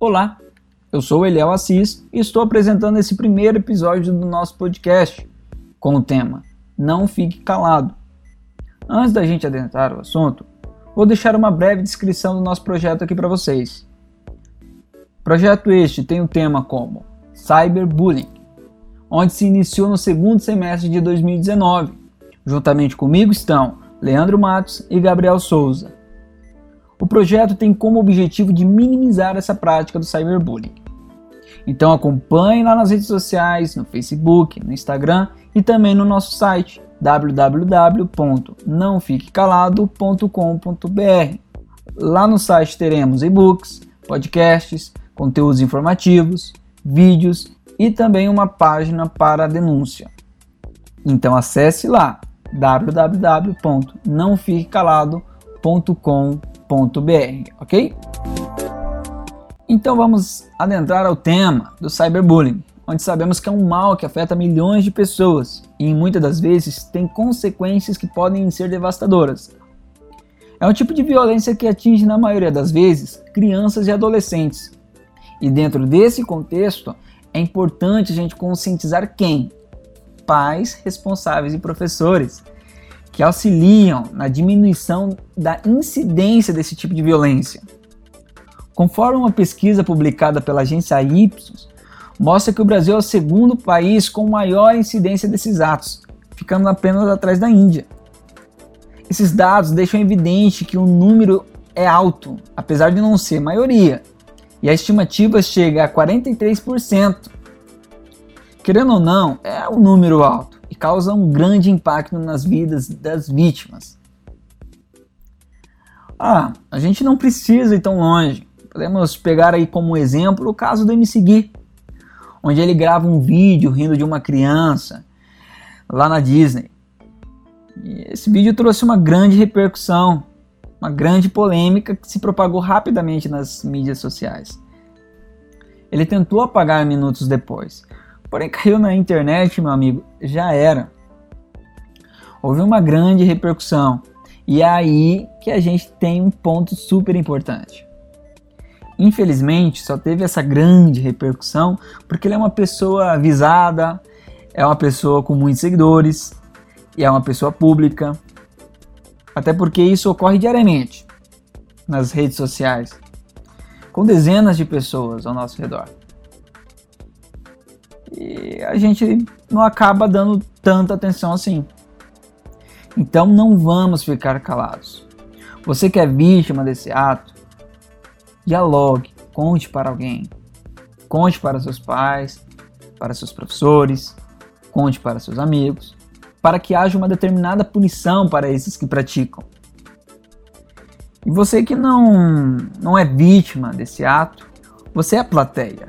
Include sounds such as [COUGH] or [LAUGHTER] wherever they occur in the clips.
Olá, eu sou Eliel Assis e estou apresentando esse primeiro episódio do nosso podcast com o tema Não Fique Calado. Antes da gente adentrar o assunto, vou deixar uma breve descrição do nosso projeto aqui para vocês. Projeto este tem o tema como Cyberbullying, onde se iniciou no segundo semestre de 2019. Juntamente comigo estão Leandro Matos e Gabriel Souza. O projeto tem como objetivo de minimizar essa prática do cyberbullying. Então acompanhe lá nas redes sociais, no Facebook, no Instagram e também no nosso site www.nãofiquecalado.com.br. Lá no site teremos e-books, podcasts, conteúdos informativos, vídeos e também uma página para denúncia. Então acesse lá www.nãofiquecalado.com.br ok? Então vamos adentrar ao tema do cyberbullying, onde sabemos que é um mal que afeta milhões de pessoas e muitas das vezes tem consequências que podem ser devastadoras. É um tipo de violência que atinge na maioria das vezes crianças e adolescentes. E dentro desse contexto, é importante a gente conscientizar quem? Pais, responsáveis e professores que auxiliam na diminuição da incidência desse tipo de violência. Conforme uma pesquisa publicada pela agência Ipsos, mostra que o Brasil é o segundo país com maior incidência desses atos, ficando apenas atrás da Índia. Esses dados deixam evidente que o número é alto, apesar de não ser maioria, e a estimativa chega a 43%. Querendo ou não, é um número alto e causa um grande impacto nas vidas das vítimas. Ah, a gente não precisa ir tão longe. Podemos pegar aí como exemplo o caso do MC Gui, onde ele grava um vídeo rindo de uma criança lá na Disney. E esse vídeo trouxe uma grande repercussão, uma grande polêmica que se propagou rapidamente nas mídias sociais. Ele tentou apagar minutos depois, Porém, [LAUGHS] caiu na internet, meu amigo, já era. Houve uma grande repercussão. E é aí que a gente tem um ponto super importante. Infelizmente, só teve essa grande repercussão porque ele é uma pessoa avisada, é uma pessoa com muitos seguidores e é uma pessoa pública. Até porque isso ocorre diariamente nas redes sociais, com dezenas de pessoas ao nosso redor a gente não acaba dando tanta atenção assim. Então não vamos ficar calados. Você que é vítima desse ato, dialogue, conte para alguém. Conte para seus pais, para seus professores, conte para seus amigos, para que haja uma determinada punição para esses que praticam. E você que não, não é vítima desse ato, você é a plateia.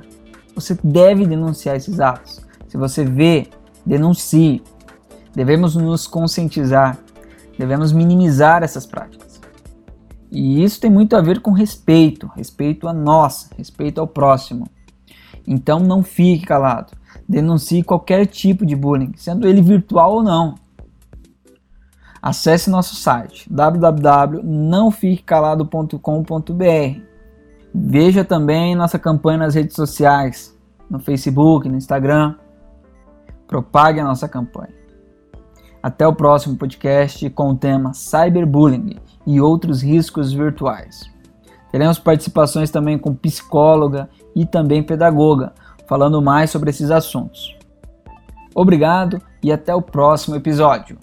Você deve denunciar esses atos. Se você vê, denuncie. Devemos nos conscientizar, devemos minimizar essas práticas. E isso tem muito a ver com respeito, respeito a nós, respeito ao próximo. Então não fique calado. Denuncie qualquer tipo de bullying, sendo ele virtual ou não. Acesse nosso site www.nãofiquecalado.com.br Veja também nossa campanha nas redes sociais, no Facebook, no Instagram. Propague a nossa campanha. Até o próximo podcast com o tema Cyberbullying e outros riscos virtuais. Teremos participações também com psicóloga e também pedagoga, falando mais sobre esses assuntos. Obrigado e até o próximo episódio.